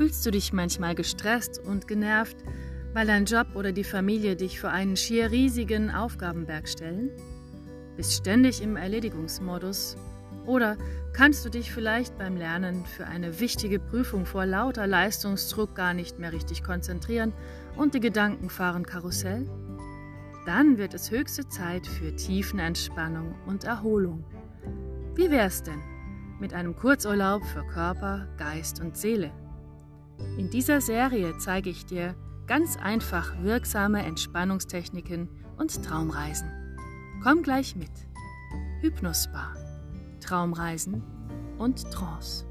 Fühlst du dich manchmal gestresst und genervt, weil dein Job oder die Familie dich vor einen schier riesigen Aufgabenberg stellen? Bist ständig im Erledigungsmodus? Oder kannst du dich vielleicht beim Lernen für eine wichtige Prüfung vor lauter Leistungsdruck gar nicht mehr richtig konzentrieren und die Gedanken fahren Karussell? Dann wird es höchste Zeit für Tiefenentspannung und Erholung. Wie wär's denn mit einem Kurzurlaub für Körper, Geist und Seele? In dieser Serie zeige ich dir ganz einfach wirksame Entspannungstechniken und Traumreisen. Komm gleich mit. Hypnospa, Traumreisen und Trance.